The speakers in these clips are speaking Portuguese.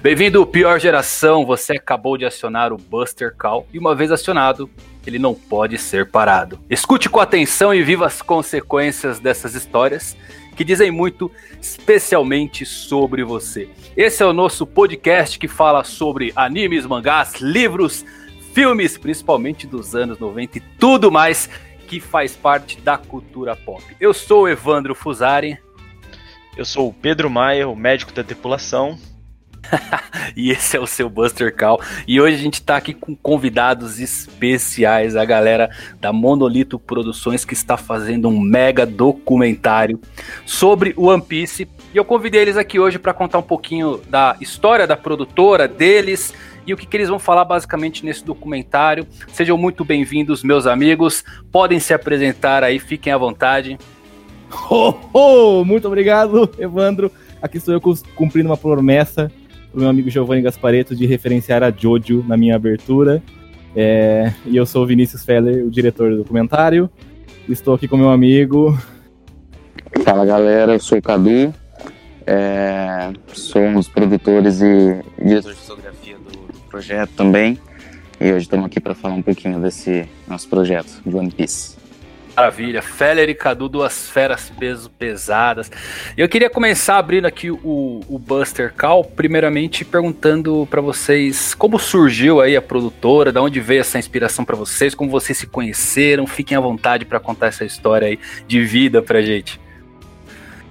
Bem-vindo, pior geração. Você acabou de acionar o Buster Call e uma vez acionado, ele não pode ser parado. Escute com atenção e viva as consequências dessas histórias que dizem muito, especialmente sobre você. Esse é o nosso podcast que fala sobre animes, mangás, livros, filmes, principalmente dos anos 90 e tudo mais que faz parte da cultura pop. Eu sou o Evandro Fusari. Eu sou o Pedro Maia, o médico da tripulação. e esse é o seu Buster Call. E hoje a gente está aqui com convidados especiais, a galera da Monolito Produções que está fazendo um mega documentário sobre o One Piece. E eu convidei eles aqui hoje para contar um pouquinho da história da produtora, deles e o que, que eles vão falar basicamente nesse documentário. Sejam muito bem-vindos, meus amigos. Podem se apresentar aí, fiquem à vontade. Oh, oh, muito obrigado, Evandro. Aqui estou eu cumprindo uma promessa pro meu amigo Giovanni Gaspareto de referenciar a Jojo na minha abertura. É, e eu sou o Vinícius Feller, o diretor do documentário. Estou aqui com meu amigo. Fala galera, eu sou o Cadu. É, sou um dos produtores e diretor de fotografia do, do projeto também. E hoje estamos aqui para falar um pouquinho desse nosso projeto de One Piece. Maravilha, Feller e Cadu, duas feras peso pesadas. Eu queria começar abrindo aqui o, o Buster Call, primeiramente perguntando para vocês como surgiu aí a produtora, da onde veio essa inspiração para vocês, como vocês se conheceram. Fiquem à vontade para contar essa história aí de vida pra gente.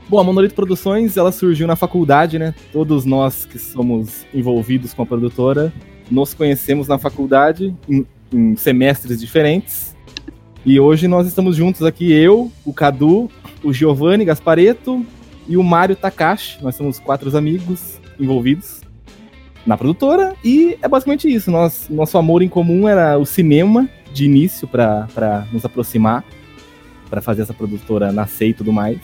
Bom, a Monolito Produções, ela surgiu na faculdade, né? Todos nós que somos envolvidos com a produtora, nos conhecemos na faculdade em, em semestres diferentes e hoje nós estamos juntos aqui, eu, o Cadu, o Giovanni Gaspareto e o Mário Takashi. Nós somos quatro amigos envolvidos na produtora e é basicamente isso. Nós, nosso amor em comum era o cinema de início para nos aproximar, para fazer essa produtora nascer e tudo mais.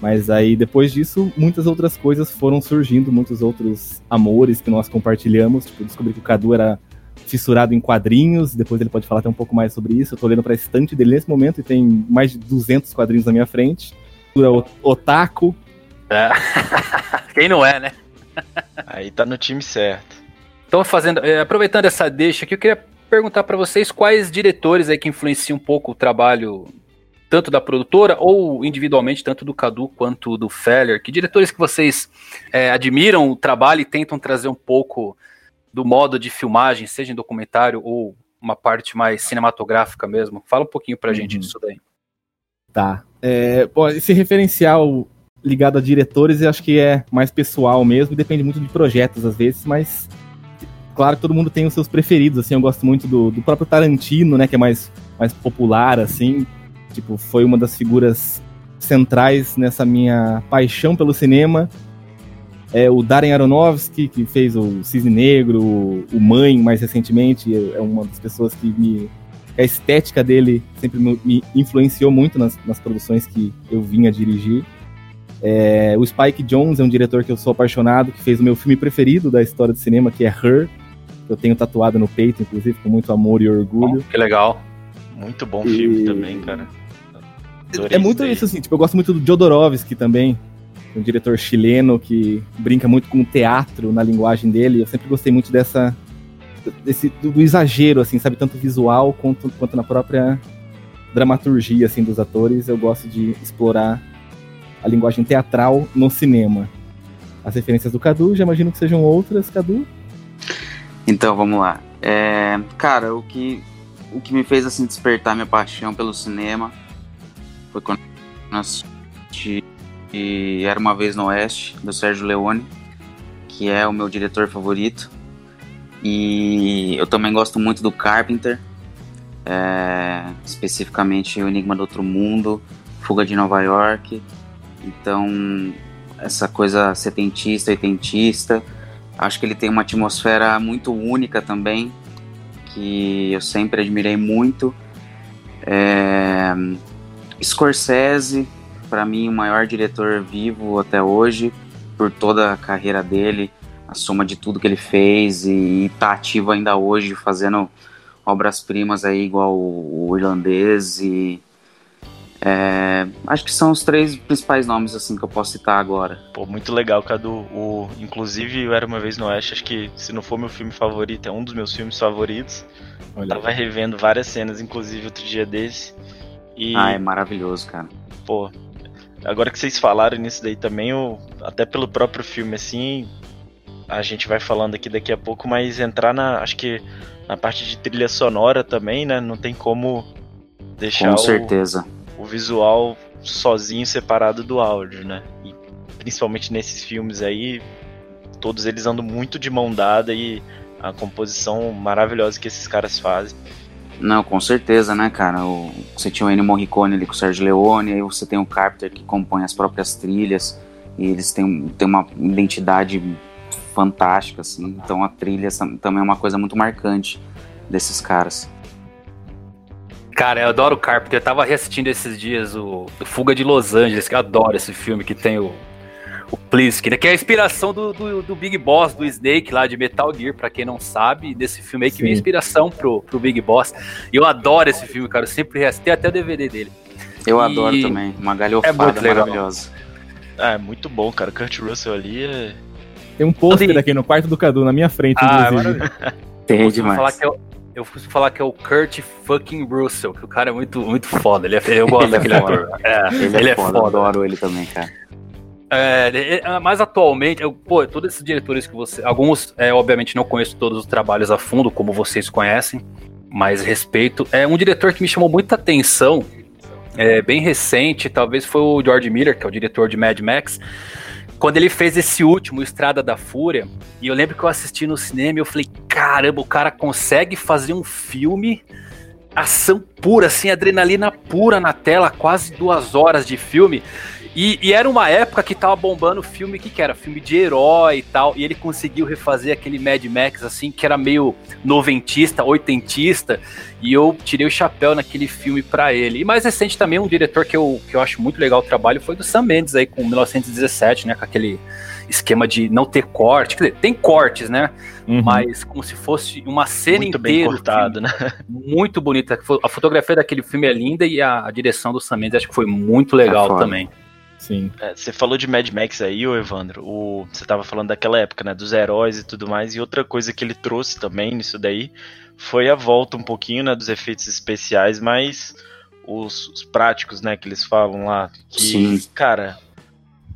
Mas aí depois disso, muitas outras coisas foram surgindo, muitos outros amores que nós compartilhamos. Tipo, descobri que o Cadu era fissurado em quadrinhos, depois ele pode falar até um pouco mais sobre isso. Eu tô olhando pra estante dele nesse momento e tem mais de 200 quadrinhos na minha frente. Otaku. É. Quem não é, né? Aí tá no time certo. Então, fazendo, é, aproveitando essa deixa aqui, eu queria perguntar para vocês quais diretores aí que influenciam um pouco o trabalho tanto da produtora ou individualmente, tanto do Cadu quanto do Feller. Que diretores que vocês é, admiram o trabalho e tentam trazer um pouco do modo de filmagem, seja em documentário ou uma parte mais cinematográfica mesmo? Fala um pouquinho pra uhum. gente disso daí. Tá. É, pô, esse referencial ligado a diretores eu acho que é mais pessoal mesmo, depende muito de projetos às vezes, mas claro que todo mundo tem os seus preferidos, assim, eu gosto muito do, do próprio Tarantino, né, que é mais, mais popular, assim, tipo, foi uma das figuras centrais nessa minha paixão pelo cinema, é, o Darren Aronofsky, que fez o Cisne Negro, o Mãe, mais recentemente, é, é uma das pessoas que me. A estética dele sempre me influenciou muito nas, nas produções que eu vinha dirigir. É, o Spike Jones é um diretor que eu sou apaixonado, que fez o meu filme preferido da história do cinema, que é Her. Eu tenho tatuado no peito, inclusive, com muito amor e orgulho. Oh, que legal. Muito bom e... filme também, cara. Adorei é muito isso, assim, tipo, eu gosto muito do Jodorowsky também, um diretor chileno que brinca muito com o teatro na linguagem dele. Eu sempre gostei muito dessa desse do exagero assim, sabe, tanto visual quanto, quanto na própria dramaturgia assim dos atores. Eu gosto de explorar a linguagem teatral no cinema. As referências do Cadu, já imagino que sejam outras, Cadu. Então, vamos lá. É, cara, o que o que me fez assim despertar minha paixão pelo cinema foi quando nós e Era Uma Vez no Oeste, do Sérgio Leone, que é o meu diretor favorito. E eu também gosto muito do Carpenter, é, especificamente O Enigma do Outro Mundo, Fuga de Nova York. Então, essa coisa setentista, oitentista. Acho que ele tem uma atmosfera muito única também, que eu sempre admirei muito. É, Scorsese, para mim, o maior diretor vivo até hoje, por toda a carreira dele, a soma de tudo que ele fez e, está ativo ainda hoje, fazendo obras-primas aí igual o, o irlandês e é, É, acho que são os três principais nomes assim que eu posso citar agora. Pô, muito legal, Cadu. O, inclusive, eu Era Uma Vez no Oeste, acho que se não for meu filme favorito, é um dos meus filmes favoritos. Olha. Tava revendo várias cenas, inclusive outro dia desse. E, ah, é maravilhoso, cara. Pô, agora que vocês falaram nisso daí também, eu, até pelo próprio filme, assim, a gente vai falando aqui daqui a pouco, mas entrar na, acho que na parte de trilha sonora também, né? Não tem como deixar Com certeza. O, o visual sozinho separado do áudio, né? E principalmente nesses filmes aí, todos eles andam muito de mão dada e a composição maravilhosa que esses caras fazem. Não, com certeza, né, cara? O, você tinha o Ennio Morricone ali com o Sergio Leone, aí você tem o Carpenter que compõe as próprias trilhas, e eles têm, têm uma identidade fantástica, assim. Então a trilha também é uma coisa muito marcante desses caras. Cara, eu adoro o Carpenter. Eu tava reassistindo esses dias o, o Fuga de Los Angeles, que eu adoro esse filme que tem o, o Plisk, né? Que é a inspiração do, do, do, Big Boss, do Snake lá de Metal Gear, pra quem não sabe, desse filme aí que vem inspiração pro, pro Big Boss. E eu adoro esse filme, cara. Eu sempre reassisti até o DVD dele. Eu e... adoro também. Uma galhofada é maravilhosa. Ah, é muito bom, cara. Kurt Russell ali é tem um pôster aqui no quarto do Cadu, na minha frente, ah, inclusive. Tem demais. Falar que é o, eu costumo falar que é o Kurt fucking Russell, que o cara é muito, muito foda. Ele é, eu gosto ele é daquele é ator. É, ele, ele é, foda, é foda. Eu adoro ele também, cara. É, é, mas atualmente, eu, pô, todos esses diretores que você. Alguns, é, obviamente, não conheço todos os trabalhos a fundo, como vocês conhecem, mas respeito. É um diretor que me chamou muita atenção, é, bem recente, talvez foi o George Miller, que é o diretor de Mad Max quando ele fez esse último, Estrada da Fúria, e eu lembro que eu assisti no cinema e eu falei, caramba, o cara consegue fazer um filme ação pura, assim, adrenalina pura na tela, quase duas horas de filme. E, e, era uma época que tava bombando filme que, que era filme de herói e tal, e ele conseguiu refazer aquele Mad Max assim, que era meio noventista, oitentista, e eu tirei o chapéu naquele filme para ele. E mais recente também, um diretor que eu, que eu acho muito legal o trabalho foi do Sam Mendes aí com 1917, né, com aquele esquema de não ter corte, quer dizer, tem cortes, né, uhum. mas como se fosse uma cena muito inteira. Muito bem cortado, né? Muito bonita. A fotografia daquele filme é linda e a, a direção do Sam Mendes acho que foi muito legal é também. Sim. É, você falou de Mad Max aí, ô Evandro. O, você tava falando daquela época, né? Dos heróis e tudo mais. E outra coisa que ele trouxe também nisso daí foi a volta um pouquinho, né? Dos efeitos especiais, mas os, os práticos, né? Que eles falam lá. Que, Sim. cara,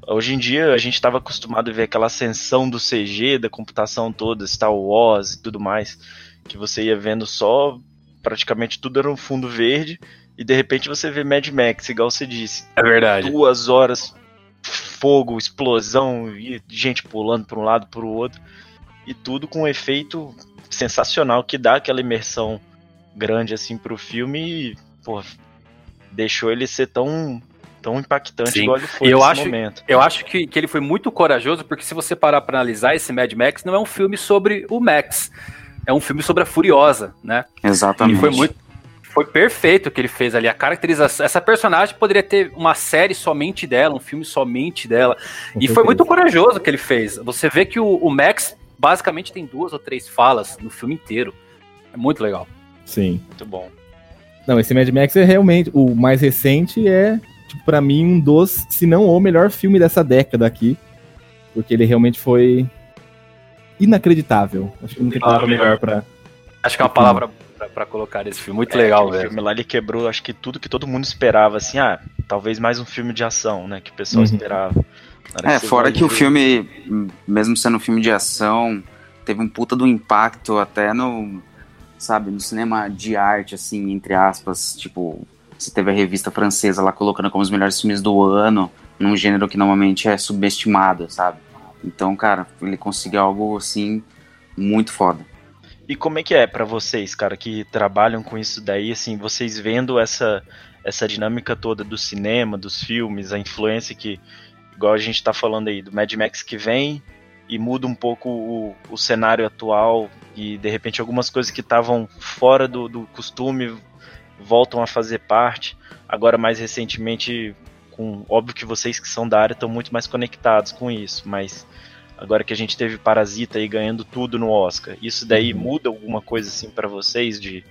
hoje em dia a gente estava acostumado a ver aquela ascensão do CG, da computação toda, Star Wars e tudo mais. Que você ia vendo só. Praticamente tudo era um fundo verde e de repente você vê Mad Max, igual você disse. É verdade. Duas horas, fogo, explosão, e gente pulando para um lado para o outro. E tudo com um efeito sensacional que dá aquela imersão grande assim pro filme e, pô, deixou ele ser tão tão impactante Sim. igual ele foi eu acho, momento. Eu acho que, que ele foi muito corajoso, porque se você parar para analisar esse Mad Max, não é um filme sobre o Max. É um filme sobre a Furiosa, né? Exatamente. E foi muito, foi perfeito o que ele fez ali. A caracterização. Essa personagem poderia ter uma série somente dela, um filme somente dela. Com e foi muito corajoso o que ele fez. Você vê que o, o, Max basicamente tem duas ou três falas no filme inteiro. É muito legal. Sim. Muito bom. Não, esse Mad Max é realmente. O mais recente é, tipo, pra mim, um dos, se não o melhor filme dessa década aqui. Porque ele realmente foi inacreditável. Acho que não tem palavra melhor pra. Acho que é uma palavra para colocar esse filme. Muito é, legal, velho. filme lá ele quebrou, acho que tudo que todo mundo esperava, assim, ah, talvez mais um filme de ação, né? Que o pessoal uhum. esperava. É, fora que ver... o filme, mesmo sendo um filme de ação, teve um puta do impacto até no, sabe, no cinema de arte, assim, entre aspas, tipo, você teve a revista francesa lá colocando como os melhores filmes do ano, num gênero que normalmente é subestimado, sabe? Então, cara, ele conseguiu algo, assim, muito foda. E como é que é para vocês, cara, que trabalham com isso daí, assim, vocês vendo essa essa dinâmica toda do cinema, dos filmes, a influência que, igual a gente tá falando aí, do Mad Max que vem e muda um pouco o, o cenário atual e de repente algumas coisas que estavam fora do, do costume voltam a fazer parte. Agora, mais recentemente, com óbvio que vocês que são da área estão muito mais conectados com isso, mas agora que a gente teve Parasita aí ganhando tudo no Oscar, isso daí uhum. muda alguma coisa assim para vocês de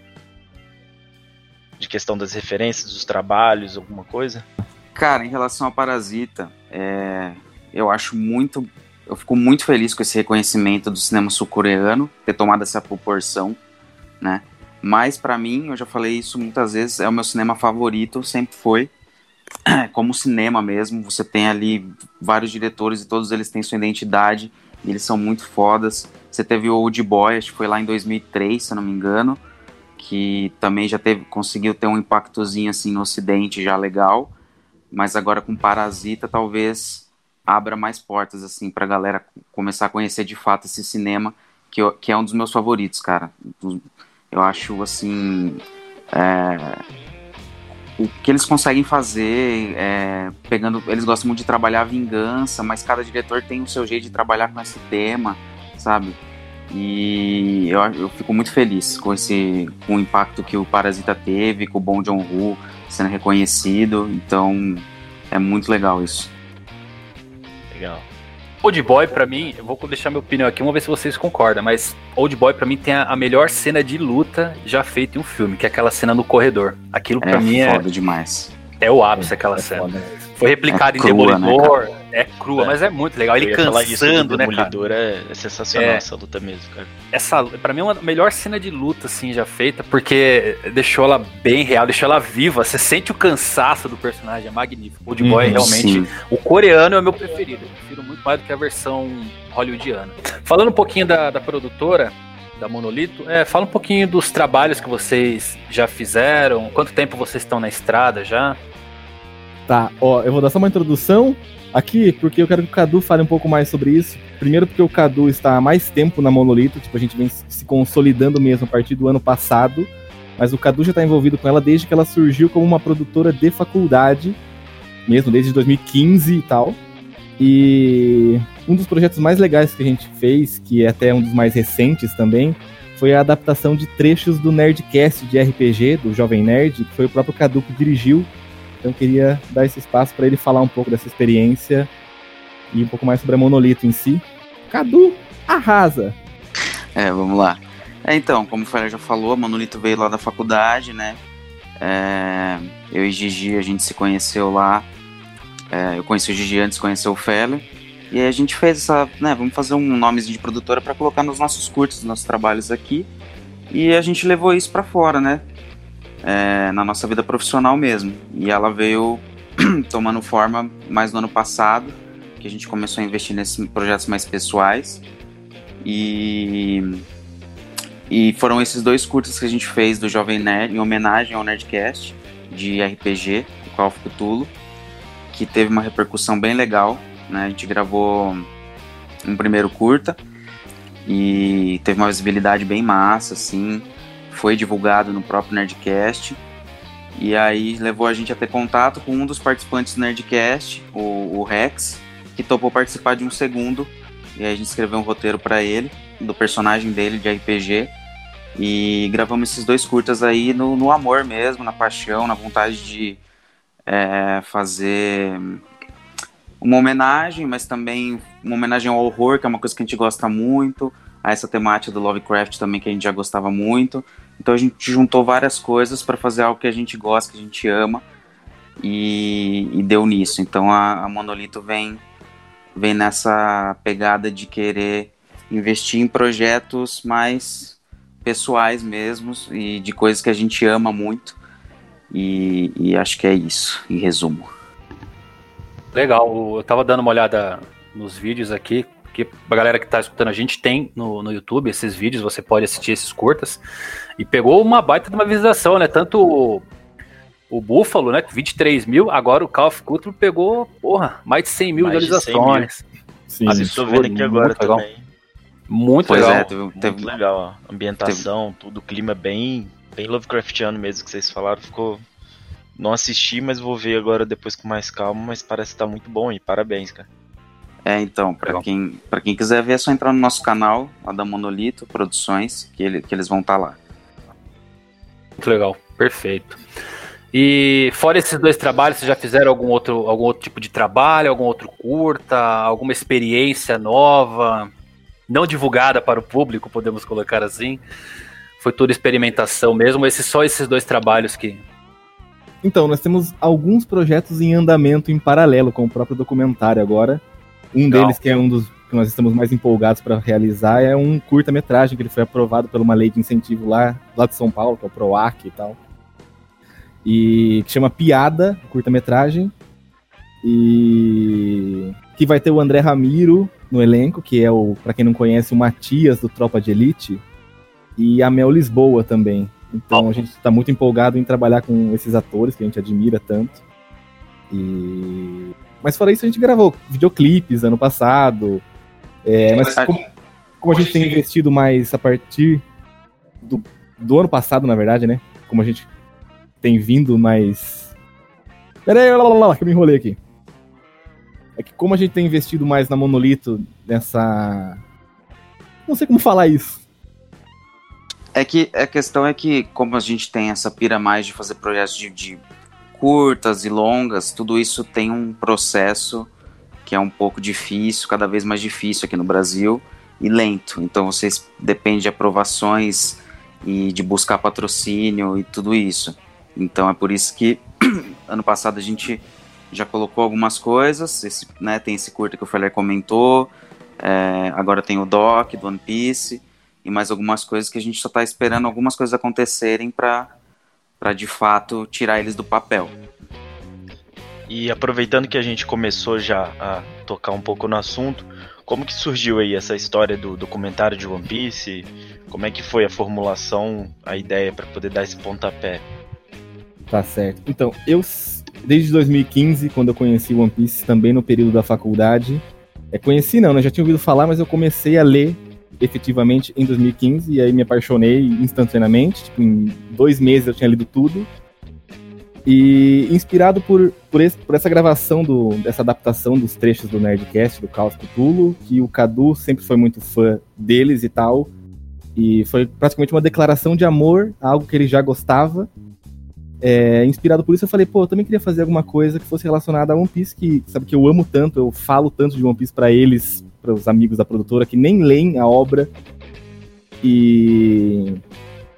de questão das referências dos trabalhos, alguma coisa? Cara, em relação a Parasita, é, eu acho muito. Eu fico muito feliz com esse reconhecimento do cinema sul-coreano, ter tomado essa proporção, né? Mas para mim, eu já falei isso muitas vezes, é o meu cinema favorito, sempre foi. Como cinema mesmo, você tem ali vários diretores e todos eles têm sua identidade, eles são muito fodas. Você teve o Old Boy, acho que foi lá em 2003, se eu não me engano, que também já teve, conseguiu ter um impactozinho assim no ocidente já legal, mas agora com Parasita talvez abra mais portas assim pra galera começar a conhecer de fato esse cinema que, eu, que é um dos meus favoritos, cara. Eu acho assim é, o que eles conseguem fazer, é, pegando, eles gostam muito de trabalhar a vingança, mas cada diretor tem o seu jeito de trabalhar com esse tema, sabe? E eu, eu fico muito feliz com esse com o impacto que o Parasita teve, com o Bong Joon-ho sendo reconhecido, então é muito legal isso. Legal. Old Boy, pra mim, eu vou deixar minha opinião aqui, vamos ver se vocês concordam, mas Old Boy, pra mim, tem a, a melhor cena de luta já feita em um filme, que é aquela cena no corredor. Aquilo, pra é mim, é. foda demais. É o ápice aquela É cena. foda. Foi replicado É em crua, né, Demolidor. É crua, É. mas é muito legal. Ele cansando, do né, cara? É, é sensacional É. essa luta mesmo, cara. Essa, pra mim, é uma melhor cena de luta, assim, já feita, porque deixou ela bem real, deixou ela viva. Você sente o cansaço do personagem, é magnífico. Old Boy, Uhum, realmente, Sim. o coreano é o meu preferido. Eu prefiro muito mais do que a versão hollywoodiana. Falando um pouquinho da, da produtora, da Monolito, é, fala um pouquinho dos trabalhos que vocês já fizeram, quanto tempo vocês estão na estrada já. Tá, ó, eu vou dar só uma introdução aqui, porque eu quero que o Cadu fale um pouco mais sobre isso. Primeiro porque o Cadu está há mais tempo na Monolito, tipo, a gente vem se consolidando mesmo a partir do ano passado, mas o Cadu já está envolvido com ela desde que ela surgiu como uma produtora de faculdade, mesmo desde 2015 e tal. E um dos projetos mais legais que a gente fez, que é até um dos mais recentes também, foi a adaptação de trechos do Nerdcast de RPG, do Jovem Nerd, que foi o próprio Cadu que dirigiu. Então eu queria dar esse espaço para ele falar um pouco dessa experiência e um pouco mais sobre a Monolito em si. Cadu, arrasa! É, vamos lá. É, então, como o Fera já falou, a Monolito veio lá da faculdade, né? É, eu e Gigi, a gente se conheceu lá. É, eu conheci o Gigi antes de conhecer o Feller. E aí a gente fez essa, né, vamos fazer um nomezinho de produtora para colocar nos nossos curtos, nos nossos trabalhos aqui. E a gente levou isso para fora, né? É, na nossa vida profissional mesmo. E ela veio tomando forma mais no ano passado, que a gente começou a investir nesses projetos mais pessoais. E e foram esses dois curtas que a gente fez do Jovem Nerd, em homenagem ao Nerdcast, de RPG, do Call of Cthulhu, que teve uma repercussão bem legal. Né? A gente gravou um primeiro curta e teve uma visibilidade bem massa, assim. Foi divulgado no próprio Nerdcast. E aí levou a gente a ter contato com um dos participantes do Nerdcast, o, o Rex, que topou participar de um segundo. E aí a gente escreveu um roteiro para ele, do personagem dele de RPG. E gravamos esses dois curtas aí no, no amor mesmo, na paixão, na vontade de é, fazer uma homenagem, mas também uma homenagem ao horror, que é uma coisa que a gente gosta muito, a essa temática do Lovecraft também, que a gente já gostava muito. Então a gente juntou várias coisas para fazer algo que a gente gosta, que a gente ama, e, e deu nisso. Então a, a Monolito vem, vem nessa pegada de querer investir em projetos mais pessoais mesmos e de coisas que a gente ama muito. E, e acho que é isso, em resumo. Legal, eu tava dando uma olhada nos vídeos aqui, que a galera que tá escutando a gente tem no, no YouTube esses vídeos, você pode assistir esses curtas. E pegou uma baita de uma visualização, né? Tanto o, o Buffalo, né? Com 23 mil, agora o Call of Cthulhu pegou, porra, mais de 100 mil Mais de 100 visualizações. Sim, Ah, tô vendo aqui muito agora legal. também. Muito Pois legal. é, teve, Muito teve, legal, ó. Ambientação, tudo, clima bem, bem Lovecraftiano mesmo que vocês falaram. Ficou. Não assisti, mas vou ver agora depois com mais calma, mas parece que tá muito bom e parabéns, cara. É, então, pra Legal. quem, pra quem quiser ver, é só entrar no nosso canal, lá da Monolito Produções, que, ele, que eles vão estar lá. Muito legal, perfeito. E fora esses dois trabalhos, vocês já fizeram algum outro, algum outro tipo de trabalho, algum outro curta, alguma experiência nova, não divulgada para o público, podemos colocar assim? Foi tudo experimentação mesmo, esses, só esses dois trabalhos que, Então, nós temos alguns projetos em andamento em paralelo com o próprio documentário agora. Um Legal. deles, que é um dos que nós estamos mais empolgados para realizar, é um curta-metragem que ele foi aprovado por uma lei de incentivo lá, lá de São Paulo, que é o PROAC e tal. E que chama Piada, curta-metragem. E que vai ter o André Ramiro no elenco, que é o, para quem não conhece, o Matias do Tropa de Elite, e a Mel Lisboa também. Então a gente está muito empolgado em trabalhar com esses atores que a gente admira tanto. E mas fora isso a gente gravou videoclipes ano passado. É, mas Mas- como, como a gente tem investido mais a partir do, do ano passado, na verdade, né? Como a gente tem vindo mais. Pera aí, lá, lá, lá, que eu me enrolei aqui. É que como a gente tem investido mais na Monolito, nessa. Não sei como falar isso. É que a questão é que, como a gente tem essa pira mais de fazer projetos de, de curtas e longas, tudo isso tem um processo que é um pouco difícil, cada vez mais difícil aqui no Brasil e lento. Então vocês depende de aprovações e de buscar patrocínio e tudo isso. Então é por isso que ano passado a gente já colocou algumas coisas. Esse, né, tem esse curta que o Feller comentou. é, agora tem o Doc do One Piece e mais algumas coisas que a gente só tá esperando algumas coisas acontecerem para para de fato tirar eles do papel. E aproveitando que a gente começou já a tocar um pouco no assunto, como que surgiu aí essa história do documentário de One Piece? Como é que foi a formulação, a ideia para poder dar esse pontapé? Tá certo. Então, eu, desde 2015, quando eu conheci One Piece, também no período da faculdade, é, conheci não, né? Já tinha ouvido falar, mas eu comecei a ler efetivamente em 2015, e aí me apaixonei instantaneamente. Tipo, em dois meses eu tinha lido tudo. E inspirado por, por, esse- por essa gravação, do, dessa adaptação dos trechos do Nerdcast, do Caos Cthulhu, que o Cadu sempre foi muito fã deles e tal. E foi praticamente uma declaração de amor a algo que ele já gostava. É, inspirado por isso, eu falei, pô, eu também queria fazer alguma coisa que fosse relacionada a One Piece, que sabe que eu amo tanto, eu falo tanto de One Piece pra eles, para os amigos da produtora que nem leem a obra. E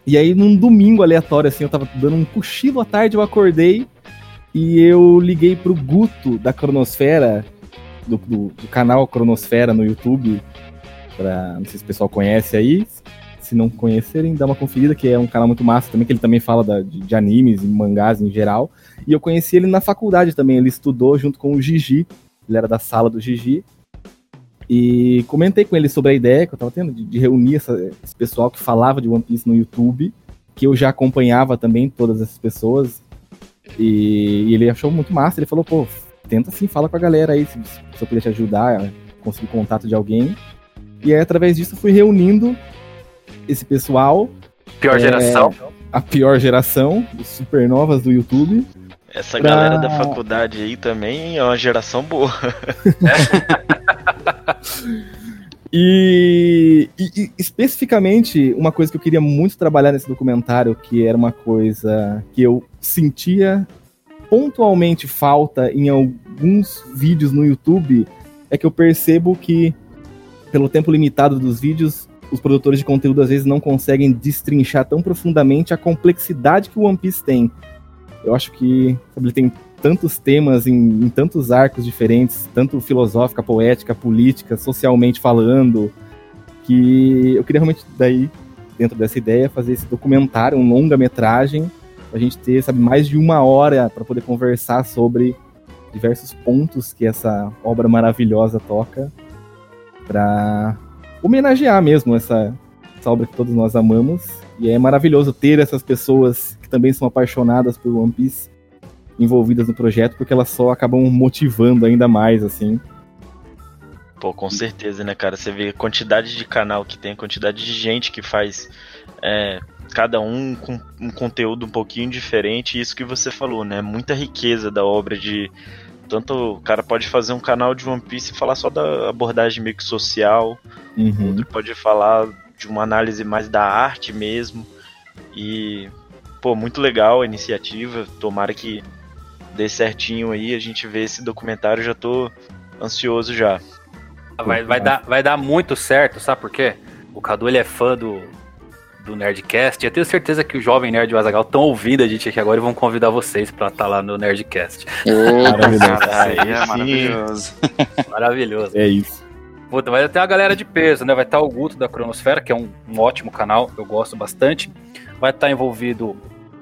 e aí num domingo aleatório assim, eu tava dando um cochilo à tarde, eu acordei e eu liguei pro Guto da Cronosfera, do, do- do canal Cronosfera no YouTube, pra, não sei se o pessoal conhece aí, se não conhecerem, dá uma conferida, que é um canal muito massa também, que ele também fala da- de, de animes e mangás em geral. E eu conheci ele na faculdade também, ele estudou junto com o Gigi, ele era da sala do Gigi. E comentei com ele sobre a ideia que eu tava tendo de, de reunir essa- esse pessoal que falava de One Piece no YouTube, que eu já acompanhava também, todas essas pessoas. E, e ele achou muito massa, ele falou, pô, tenta sim, fala com a galera aí, se, se eu puder te ajudar a conseguir contato de alguém. E aí, através disso, eu fui reunindo esse pessoal, Pior É, geração. a pior geração, os supernovas do YouTube. Essa Pra- galera da faculdade aí também é uma geração boa. E, e- e especificamente, uma coisa que eu queria muito trabalhar nesse documentário, que era uma coisa que eu sentia pontualmente falta em alguns vídeos no YouTube, é que eu percebo que, pelo tempo limitado dos vídeos, os produtores de conteúdo às vezes não conseguem destrinchar tão profundamente a complexidade que o One Piece tem. Eu acho que ele tem tantos temas em, em tantos arcos diferentes, tanto filosófica, poética, política, socialmente falando, que eu queria realmente daí dentro dessa ideia fazer esse documentário, um longa-metragem, a gente ter, sabe, mais de uma hora para poder conversar sobre diversos pontos que essa obra maravilhosa toca, para homenagear mesmo essa, essa obra que todos nós amamos. E é maravilhoso ter essas pessoas que também são apaixonadas por One Piece envolvidas no projeto, porque elas só acabam motivando ainda mais, assim. Pô, com certeza, né, cara? Você vê a quantidade de canal que tem, a quantidade de gente que faz é, cada um com um conteúdo um pouquinho diferente. E isso que você falou, né? Muita riqueza da obra de. Tanto o cara pode fazer um canal de One Piece e falar só da abordagem meio que social, Uhum. outro pode falar de uma análise mais da arte mesmo. E, pô, muito legal a iniciativa. Tomara que dê certinho aí. A gente vê esse documentário, já tô ansioso já. Vai, vai, dar, vai dar muito certo, sabe por quê? O Cadu ele é fã do, do Nerdcast. Eu tenho certeza que o jovem Nerd e o Azagal estão ouvindo a gente aqui agora e vão convidar vocês para estar tá lá no Nerdcast. maravilhoso. Aí é maravilhoso. Maravilhoso. É isso. Puta, vai ter a galera de peso, né? Vai estar tá o Guto da Cronosfera, que é um, um ótimo canal, eu gosto bastante. Vai estar tá envolvido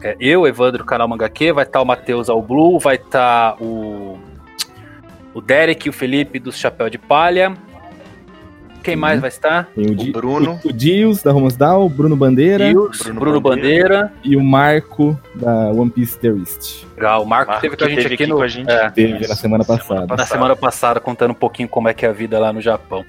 é, eu, Evandro, canal Mangaque, vai estar tá o Matheus ao Blue, vai estar tá o, o Derek e o Felipe do Chapéu de Palha, quem mais vai estar? Tem o, Di, o Bruno. O, o Dios, da Romosdal, o Bruno Bandeira. Dios, Bruno, Bruno Bandeira. Bandeira. E o Marco, da One Piece Theorist. Legal, o Marco, Marco teve com a gente aqui, aqui no... Com a gente. É, teve na semana passada. Na semana passada, contando um pouquinho como é que é a vida lá no Japão.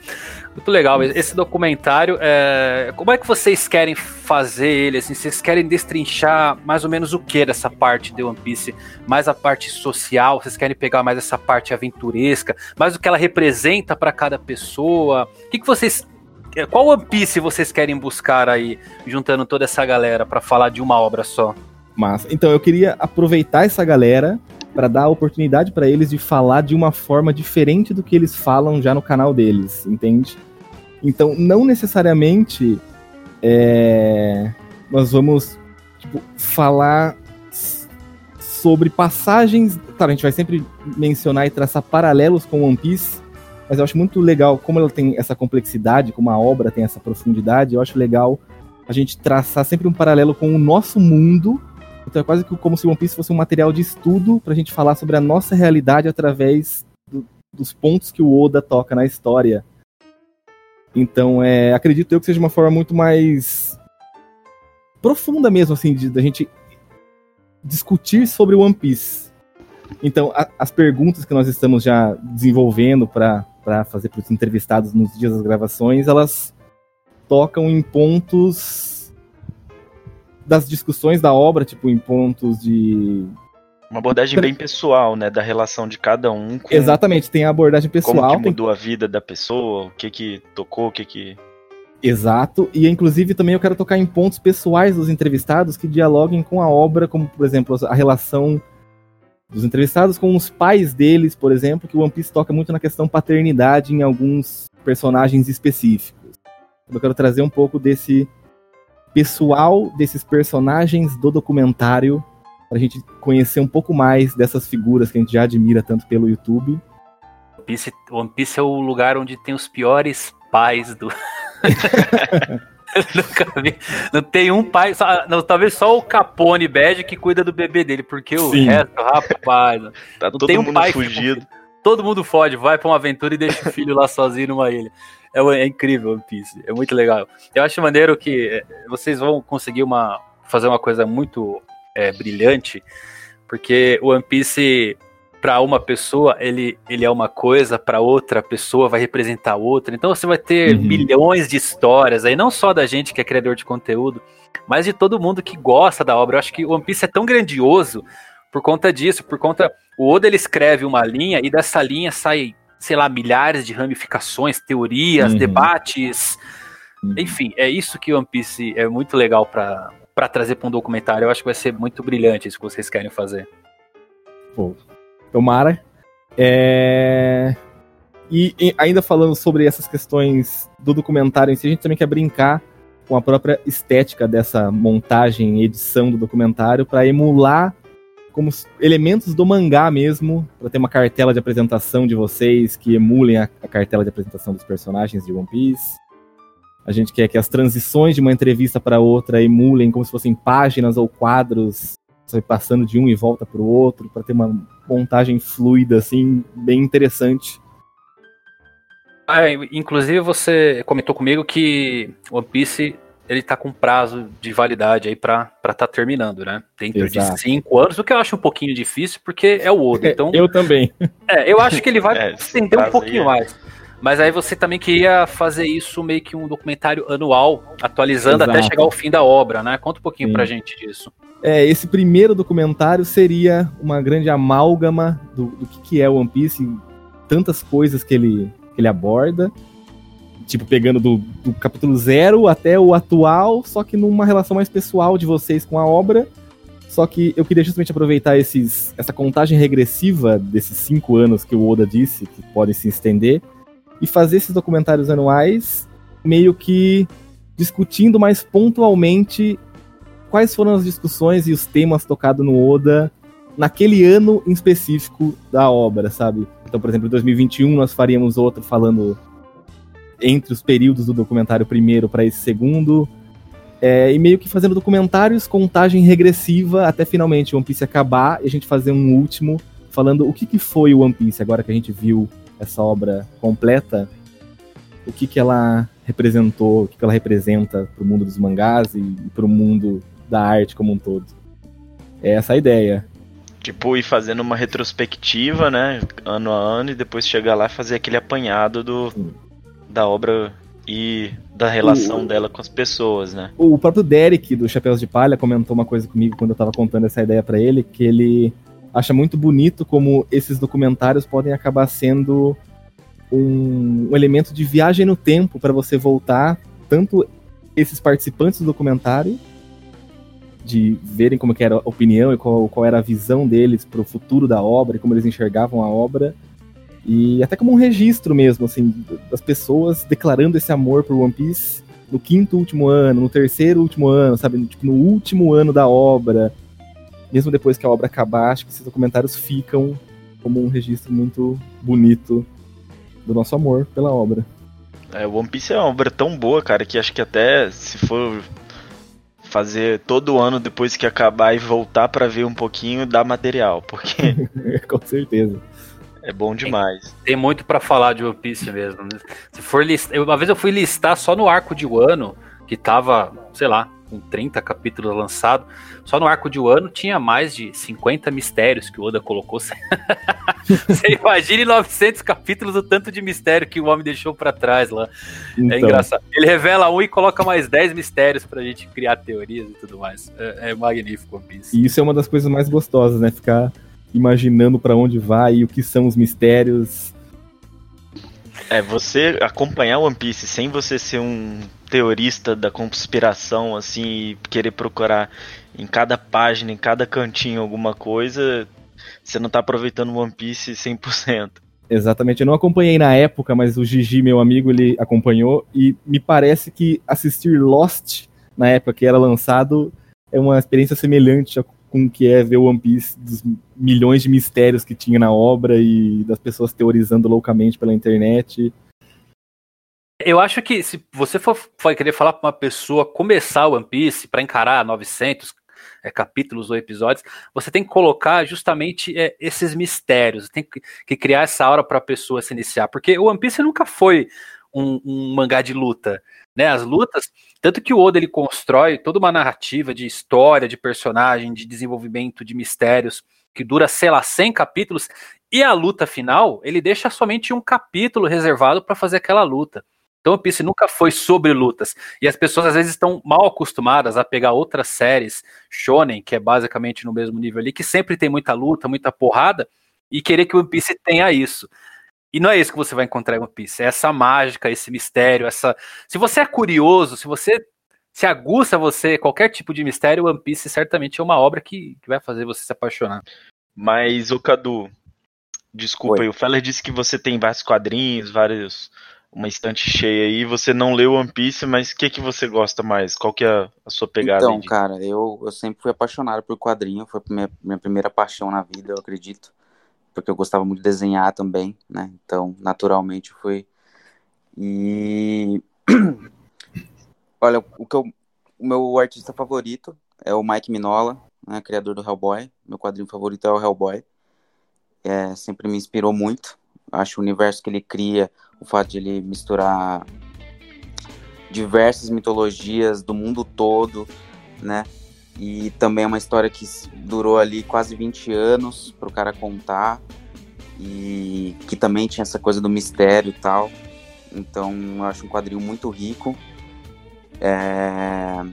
Muito legal. Esse documentário, é... como é que vocês querem fazer ele? Assim, vocês querem destrinchar mais ou menos o que dessa parte de One Piece? Mais a parte social? Vocês querem pegar mais essa parte aventuresca? Mais o que ela representa para cada pessoa? O que, que vocês qual One Piece vocês querem buscar aí, juntando toda essa galera para falar de uma obra só? Massa. Então eu queria aproveitar essa galera para dar oportunidade para eles de falar de uma forma diferente do que eles falam já no canal deles, entende? Então, não necessariamente é, nós vamos tipo, falar sobre passagens. Claro, a gente vai sempre mencionar e traçar paralelos com One Piece, mas eu acho muito legal como ela tem essa complexidade, como a obra tem essa profundidade. Eu acho legal a gente traçar sempre um paralelo com o nosso mundo então é quase que como se One Piece fosse um material de estudo para a gente falar sobre a nossa realidade através do, dos pontos que o Oda toca na história. Então, é, acredito eu que seja uma forma muito mais profunda mesmo, assim, da gente discutir sobre One Piece. Então, a, as perguntas que nós estamos já desenvolvendo para fazer para os entrevistados nos dias das gravações, elas tocam em pontos das discussões da obra, tipo, em pontos de. Uma abordagem bem pessoal, né? Da relação de cada um com. Exatamente, tem a abordagem pessoal. Como que mudou tem... a vida da pessoa, o que que tocou, o que que. Exato, e inclusive também eu quero tocar em pontos pessoais dos entrevistados que dialoguem com a obra, como por exemplo a relação dos entrevistados com os pais deles, por exemplo, que o One Piece toca muito na questão paternidade em alguns personagens específicos. Eu quero trazer um pouco desse pessoal desses personagens do documentário, pra gente conhecer um pouco mais dessas figuras que a gente já admira tanto pelo YouTube. One Piece, One Piece é o lugar onde tem os piores pais do. Nunca vi. Não tem um pai, só, não, talvez só o Capone Bad que cuida do bebê dele, porque o Sim. resto, rapaz, tá não todo tem um mundo pai fugido. todo mundo fode, vai pra uma aventura e deixa o filho lá sozinho numa ilha. É, é, incrível One Piece, é muito legal. Eu acho maneiro que é, vocês vão conseguir uma, fazer uma coisa muito é, brilhante, porque o One Piece para uma pessoa ele, ele é uma coisa, para outra pessoa vai representar outra. Então você vai ter uhum. milhões de histórias aí, não só da gente que é criador de conteúdo, mas de todo mundo que gosta da obra. Eu acho que o One Piece é tão grandioso por conta disso, por conta o Oda ele escreve uma linha e dessa linha sai sei lá, milhares de ramificações, teorias, uhum. debates. Uhum. Enfim, é isso que One Piece é muito legal para trazer para um documentário. Eu acho que vai ser muito brilhante isso que vocês querem fazer. Pô, tomara. É... E, e, ainda falando sobre essas questões do documentário em si, a gente também quer brincar com a própria estética dessa montagem e edição do documentário para emular como elementos do mangá mesmo, para ter uma cartela de apresentação de vocês que emulem a, a, cartela de apresentação dos personagens de One Piece. A gente quer que as transições de uma entrevista para outra emulem como se fossem páginas ou quadros, sabe, passando de um e volta para o outro, para ter uma montagem fluida, assim, bem interessante. Ah, inclusive você comentou comigo que One Piece ele tá com prazo de validade aí para estar tá terminando, né? Dentro Exato. de cinco anos, o que eu acho um pouquinho difícil, porque é o Oda. Então, eu também. É, eu acho que ele vai é, estender um pouquinho é. mais. Mas aí você também queria fazer isso meio que um documentário anual, atualizando Exato. até chegar ao fim da obra, né? Conta um pouquinho Sim. pra gente disso. É, esse primeiro documentário seria uma grande amálgama do, do que, que é One Piece, tantas coisas que ele, que ele aborda tipo, pegando do, do capítulo zero até o atual, só que numa relação mais pessoal de vocês com a obra. Só que eu queria justamente aproveitar esses, essa contagem regressiva desses cinco anos que o Oda disse, que podem se estender, e fazer esses documentários anuais meio que discutindo mais pontualmente quais foram as discussões e os temas tocados no Oda naquele ano em específico da obra, sabe? Então, por exemplo, em 2021 nós faríamos outro falando entre os períodos do documentário primeiro para esse segundo. É, e meio que fazendo documentários, contagem regressiva até finalmente o One Piece acabar e a gente fazer um último falando o que, que foi o One Piece agora que a gente viu essa obra completa, o que, que ela representou, o que, que ela representa para o mundo dos mangás e, e para o mundo da arte como um todo. É essa a ideia. Tipo, ir fazendo uma retrospectiva, né, ano a ano, e depois chegar lá e fazer aquele apanhado do, da obra e da relação o, dela com as pessoas, né? O próprio Derek, do Chapéus de Palha, comentou uma coisa comigo quando eu tava contando essa ideia para ele, que ele acha muito bonito como esses documentários podem acabar sendo um, um elemento de viagem no tempo para você voltar tanto esses participantes do documentário de verem como era a opinião e qual, qual era a visão deles para o futuro da obra e como eles enxergavam a obra. E até como um registro mesmo, assim, das pessoas declarando esse amor por One Piece no quinto último ano, no terceiro último ano, sabe? Tipo, no último ano da obra. Mesmo depois que a obra acabar, acho que esses documentários ficam como um registro muito bonito do nosso amor pela obra. É, One Piece é uma obra tão boa, cara, que acho que até se for fazer todo ano depois que acabar e voltar para ver um pouquinho, dá material, porque. Com certeza. É bom demais. Tem, tem muito para falar de One Piece mesmo. Né? Se for listar, uma vez eu fui listar só no arco de Wano, que tava, sei lá, com 30 capítulos lançados. Só no arco de Wano tinha mais de 50 mistérios que o Oda colocou. Você imagine 900 capítulos o tanto de mistério que o homem deixou para trás lá. É então. É engraçado. Ele revela um e coloca mais 10 mistérios pra gente criar teorias e tudo mais. É, é magnífico One Piece. E isso é uma das coisas mais gostosas, né? Ficar imaginando para onde vai e o que são os mistérios. É, você acompanhar One Piece sem você ser um teorista da conspiração, assim, e querer procurar em cada página, em cada cantinho alguma coisa, você não tá aproveitando One Piece 100%. Exatamente, eu não acompanhei na época, mas o Gigi, meu amigo, ele acompanhou e me parece que assistir Lost na época que era lançado é uma experiência semelhante com o que é ver One Piece, dos milhões de mistérios que tinha na obra e das pessoas teorizando loucamente pela internet. Eu acho que se você for, for querer falar para uma pessoa começar One Piece para encarar 900 é, capítulos ou episódios, você tem que colocar justamente é, esses mistérios, tem que, que criar essa hora para a pessoa se iniciar, porque o One Piece nunca foi um, um, mangá de luta, né? As lutas, tanto que o Oda ele constrói toda uma narrativa de história, de personagem, de desenvolvimento de mistérios que dura, sei lá, 100 capítulos, e a luta final, ele deixa somente um capítulo reservado para fazer aquela luta. Então o Piece nunca foi sobre lutas. E as pessoas às vezes estão mal acostumadas a pegar outras séries shonen, que é basicamente no mesmo nível ali, que sempre tem muita luta, muita porrada, e querer que o One Piece tenha isso. E não é isso que você vai encontrar em One Piece, é essa mágica, esse mistério, essa. Se você é curioso, se você se aguça você qualquer tipo de mistério, One Piece certamente é uma obra que, que vai fazer você se apaixonar. Mas, o Cadu, desculpa Oi. aí, o Feller disse que você tem vários quadrinhos, vários uma estante cheia aí, você não leu One Piece, mas o que, que você gosta mais? Qual que é a sua pegada? Então, cara, eu, eu sempre fui apaixonado por quadrinho, foi minha, minha primeira paixão na vida, eu acredito, porque eu gostava muito de desenhar também, né, então, naturalmente, foi... E... Olha, o que eu, o meu artista favorito é o Mike Minola, né, criador do Hellboy, meu quadrinho favorito é o Hellboy, é, sempre me inspirou muito, acho o universo que ele cria, o fato de ele misturar diversas mitologias do mundo todo, né? E também é uma história que durou ali quase 20 anos para o cara contar e que também tinha essa coisa do mistério e tal. Então eu acho um quadrinho muito rico. É...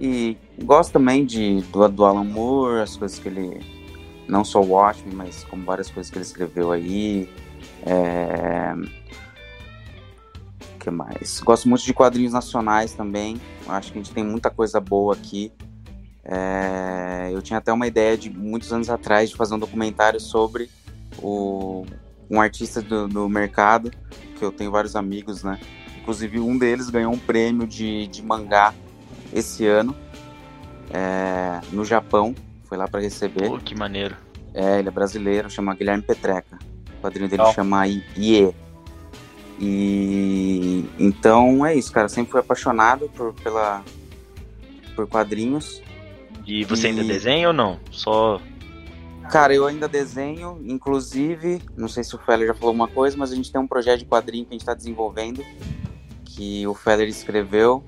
E gosto também de, do, do Alan Moore, as coisas que ele. Não só o Watchmen, mas como várias coisas que ele escreveu aí. É... que mais? Gosto muito de quadrinhos nacionais também. Acho que a gente tem muita coisa boa aqui. É... Eu tinha até uma ideia de muitos anos atrás de fazer um documentário sobre o... um artista do, do mercado, que eu tenho vários amigos, né? inclusive um deles ganhou um prêmio de, de mangá esse ano é, no Japão. Foi lá para receber. Pô, que maneiro. É, ele é brasileiro, chama Guilherme Petreca. O quadrinho dele chama IE. E então é isso, cara. Sempre fui apaixonado por, pela, por quadrinhos. E você e... ainda desenha ou não? Só. Cara, eu ainda desenho, inclusive, não sei se o Feller já falou uma coisa, mas a gente tem um projeto de quadrinho que a gente está desenvolvendo, que o Feller escreveu,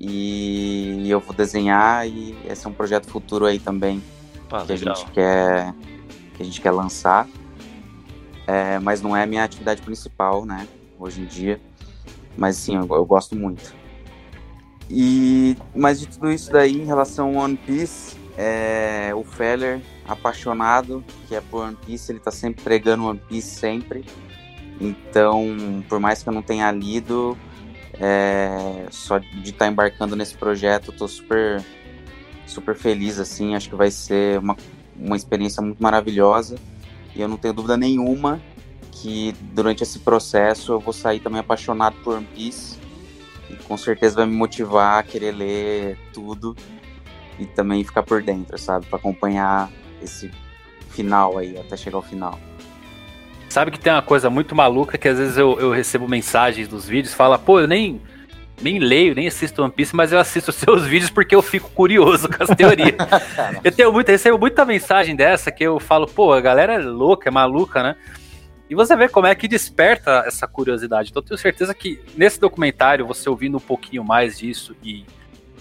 e eu vou desenhar, e esse é um projeto futuro aí também, Pá, que, a gente quer, que a gente quer lançar. É, mas não é a minha atividade principal, né, hoje em dia. Mas sim, eu, eu gosto muito. E, mas de tudo isso daí, em relação ao One Piece, é, o Feller, apaixonado, que é por One Piece, ele tá sempre pregando One Piece sempre. Então, por mais que eu não tenha lido, é, só de estar tá embarcando nesse projeto, eu tô super, super feliz, assim. Acho que vai ser uma, uma experiência muito maravilhosa. E eu não tenho dúvida nenhuma que durante esse processo eu vou sair também apaixonado por One Piece e com certeza vai me motivar a querer ler tudo e também ficar por dentro, sabe? Para acompanhar esse final aí, até chegar ao final. Sabe que tem uma coisa muito maluca que às vezes eu, eu recebo mensagens dos vídeos, fala, pô, eu nem, nem leio, nem assisto One Piece, mas eu assisto seus vídeos porque eu fico curioso com as teorias. eu tenho muito, recebo muita mensagem dessa que eu falo, pô, a galera é louca, é maluca, né? E você vê como é que desperta essa curiosidade. Então eu tenho certeza que nesse documentário, você ouvindo um pouquinho mais disso e,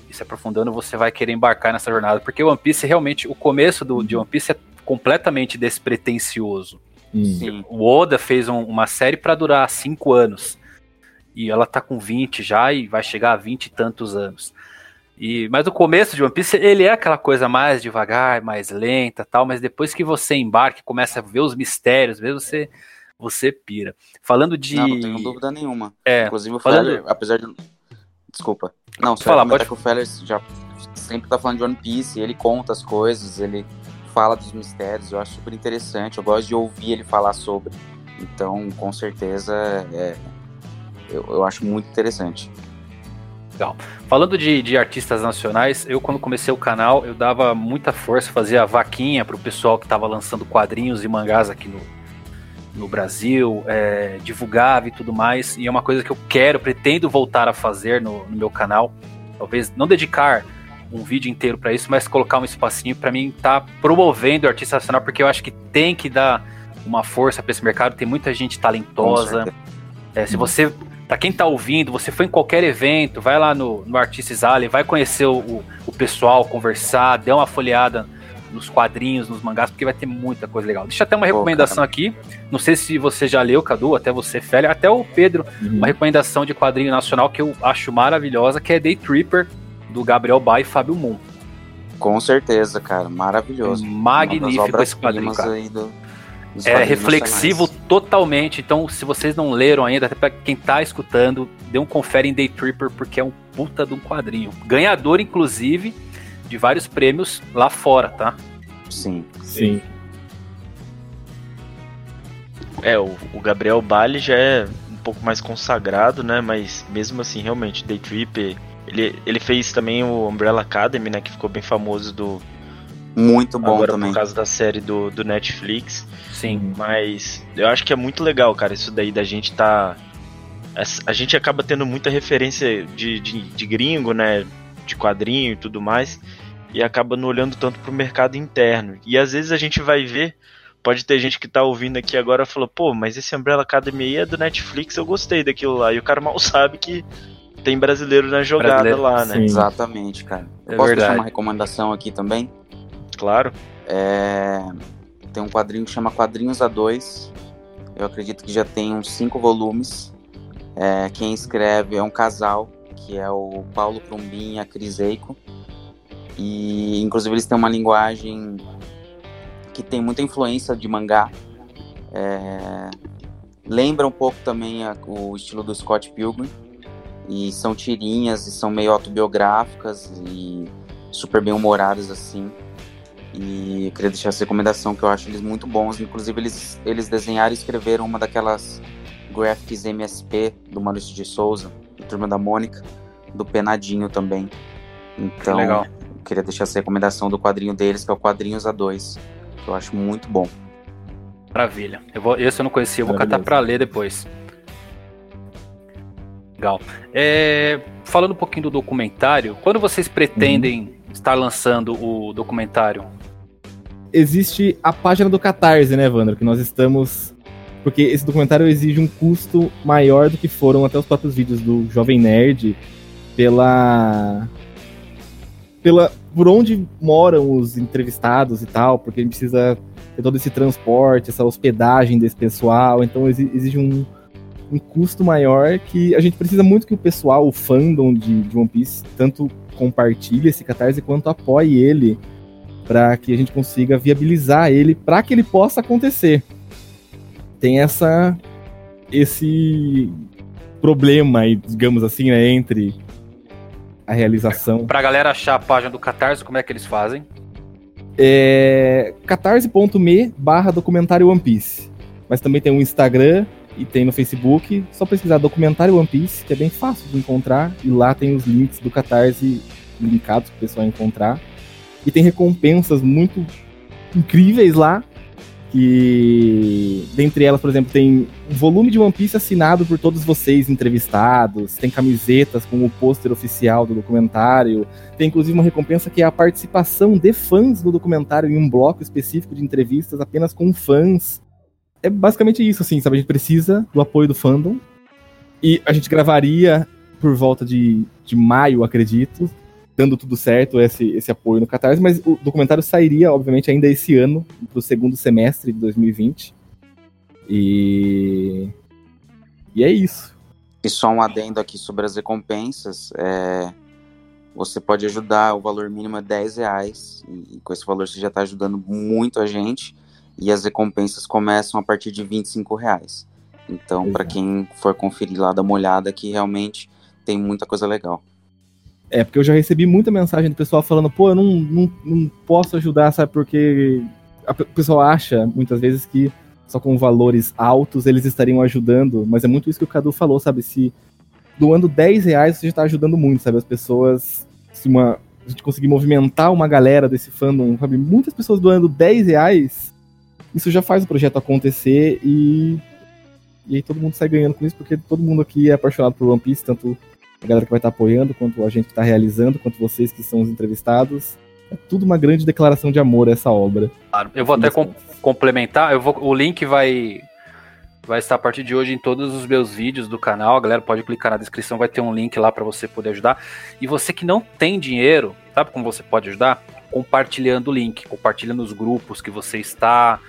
e se aprofundando, você vai querer embarcar nessa jornada. Porque o One Piece realmente, o começo do, de One Piece é completamente despretensioso. Sim. O Oda fez um, uma série para durar cinco anos. E ela tá com 20 já e vai chegar a 20 e tantos anos. E, mas o começo de One Piece, ele é aquela coisa mais devagar, mais lenta tal, mas depois que você embarca, começa a ver os mistérios, mesmo você você pira. Falando de. Não, não tenho dúvida nenhuma. É, Inclusive o falando... Feller, apesar de. Desculpa. Não, você falar, pode... que o Feller já sempre tá falando de One Piece, ele conta as coisas, ele fala dos mistérios, eu acho super interessante, eu gosto de ouvir ele falar sobre. Então, com certeza, é, eu, eu acho muito interessante. Legal. Falando de, de, artistas nacionais, eu quando comecei o canal, eu dava muita força, fazia vaquinha pro pessoal que estava lançando quadrinhos e mangás aqui no, no Brasil, é, divulgava e tudo mais. E é uma coisa que eu quero, pretendo voltar a fazer no, no meu canal. Talvez não dedicar um vídeo inteiro para isso, mas colocar um espacinho para mim estar tá promovendo o artista nacional, porque eu acho que tem que dar uma força para esse mercado. Tem muita gente talentosa. É, se você, para quem tá ouvindo, você foi em qualquer evento, vai lá no, no Artistas Alley, vai conhecer o, o pessoal, conversar, dê uma folheada nos quadrinhos, nos mangás, porque vai ter muita coisa legal. Deixa até uma recomendação aqui. Não sei se você já leu, Cadu, até você, Félia, até o Pedro, uhum. uma recomendação de quadrinho nacional que eu acho maravilhosa, que é Day Tripper, do Gabriel Bay e Fábio Moon. Com certeza, cara, maravilhoso. Magnífico esse quadrinho, cara. Do, é reflexivo nacionais. totalmente. Então, se vocês não leram ainda, até para quem tá escutando, dê um confere em Day Tripper, porque é um puta de um quadrinho. Ganhador, inclusive, de vários prêmios lá fora, tá? Sim. Sim. É, o, o Gabriel Bale já é um pouco mais consagrado, né? Mas mesmo assim, realmente, Day Trip, ele, ele fez também o Umbrella Academy, né? Que ficou bem famoso do. Muito bom agora também. por causa da série do, do Netflix. Sim. Mas eu acho que é muito legal, cara, isso daí da gente tá. A gente acaba tendo muita referência de, de, de gringo, né? De quadrinho e tudo mais e acaba não olhando tanto para o mercado interno. E às vezes a gente vai ver, pode ter gente que está ouvindo aqui agora e falou, pô, mas esse Umbrella Academy aí é do Netflix, eu gostei daquilo lá. E o cara mal sabe que tem brasileiro na jogada brasileiro, lá, né? Sim. Exatamente, cara. Eu é posso verdade. deixar uma recomendação aqui também? Claro. É... Tem um quadrinho que chama Quadrinhos A2. Eu acredito que já tem uns cinco volumes. É... Quem escreve é um casal, que é o Paulo Crumbin e a Cris Eico. E inclusive eles têm uma linguagem que tem muita influência de mangá. É, lembra um pouco também a, o estilo do Scott Pilgrim. E são tirinhas e são meio autobiográficas e super bem humoradas assim. E eu queria deixar essa recomendação que eu acho eles muito bons. Inclusive eles, eles desenharam e escreveram uma daquelas graphics MSP do Maurício de Souza Turma da Mônica, do Penadinho também. Então, Legal. Queria deixar essa recomendação do quadrinho deles, que é o Quadrinhos A2, que eu acho muito bom. Maravilha. Eu vou, esse eu não conhecia, eu vou catar pra ler depois. Legal. É, falando um pouquinho do documentário, quando vocês pretendem Uhum. estar lançando o documentário? Existe a página do Catarse, né, Evandro? Que nós estamos. Porque esse documentário exige um custo maior do que foram até os próprios vídeos do Jovem Nerd pela. Pela por onde moram os entrevistados e tal, porque a gente precisa ter todo esse transporte, essa hospedagem desse pessoal, então exi- exige um, um custo maior que a gente precisa muito que o pessoal, o fandom de, de One Piece, tanto compartilhe esse catarse quanto apoie ele para que a gente consiga viabilizar ele para que ele possa acontecer. Tem essa esse problema aí, digamos assim, né, entre a realização Pra galera achar a página do Catarse, como é que eles fazem? é catarse.me barra documentário One Piece. Mas também tem um Instagram e tem no Facebook. Só pesquisar documentário One Piece, que é bem fácil de encontrar. E lá tem os links do Catarse linkados para o pessoal encontrar. E tem recompensas muito incríveis lá. Que dentre elas, por exemplo, tem um volume de One Piece assinado por todos vocês entrevistados, tem camisetas com o pôster oficial do documentário, tem inclusive uma recompensa que é a participação de fãs no documentário em um bloco específico de entrevistas apenas com fãs. É basicamente isso, assim, sabe? A gente precisa do apoio do fandom. E a gente gravaria por volta de, de maio, acredito, dando tudo certo esse, esse apoio no Catarse, mas o documentário sairia, obviamente, ainda esse ano, pro segundo semestre de 2020. E. E é isso. E só um adendo aqui sobre as recompensas. é, Você pode ajudar, o valor mínimo é 10 reais. E com esse valor você já está ajudando muito a gente. E as recompensas começam a partir de 25 reais. Então, para quem for conferir lá, dá uma olhada que realmente tem muita coisa legal. É, porque eu já recebi muita mensagem do pessoal falando, pô, eu não, não, não posso ajudar, sabe? Porque a pe- o pessoal acha, muitas vezes, que só com valores altos eles estariam ajudando, mas é muito isso que o Cadu falou, sabe? Se doando 10 reais você já tá ajudando muito, sabe? As pessoas, se uma, a gente conseguir movimentar uma galera desse fandom, sabe? Muitas pessoas doando 10 reais, isso já faz o projeto acontecer e. E aí todo mundo sai ganhando com isso, porque todo mundo aqui é apaixonado por One Piece, tanto a galera que vai estar apoiando, quanto a gente que está realizando, quanto vocês que são os entrevistados. É tudo uma grande declaração de amor a essa obra. Claro, Eu vou até com- complementar, eu vou, o link vai vai estar a partir de hoje em todos os meus vídeos do canal. A galera pode clicar na descrição, vai ter um link lá para você poder ajudar. E você que não tem dinheiro, sabe como você pode ajudar? Compartilhando o link, compartilhando os grupos que você está.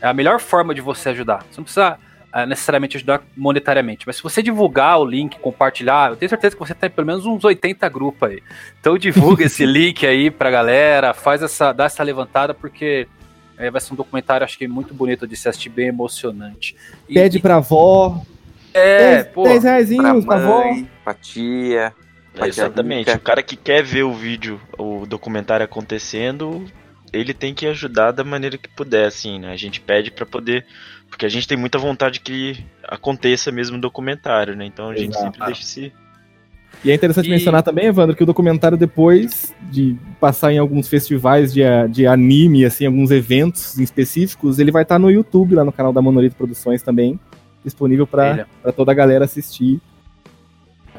É a melhor forma de você ajudar. Você não precisa necessariamente ajudar monetariamente, mas se você divulgar o link, compartilhar, eu tenho certeza que você tem pelo menos uns 80 grupos aí. Então divulga esse link aí pra galera, faz essa, dá essa levantada, porque é, vai ser um documentário, acho que muito bonito de se assistir, bem emocionante. E- Pede pra avó, É, 10, pô. 10 Pra reaisinhos pra avó. mãe, pra tia. pra tia Exatamente. O cara que quer ver o vídeo, o documentário acontecendo, ele tem que ajudar da maneira que puder, assim, né? A gente pede pra poder. Porque a gente tem muita vontade que aconteça mesmo o documentário, né? Então a gente Exato. sempre deixa esse. E é interessante E- mencionar também, Evandro, que o documentário, depois de passar em alguns festivais de, de anime, assim, alguns eventos específicos, ele vai estar no YouTube, lá no canal da Monolito Produções também, disponível para toda a galera assistir.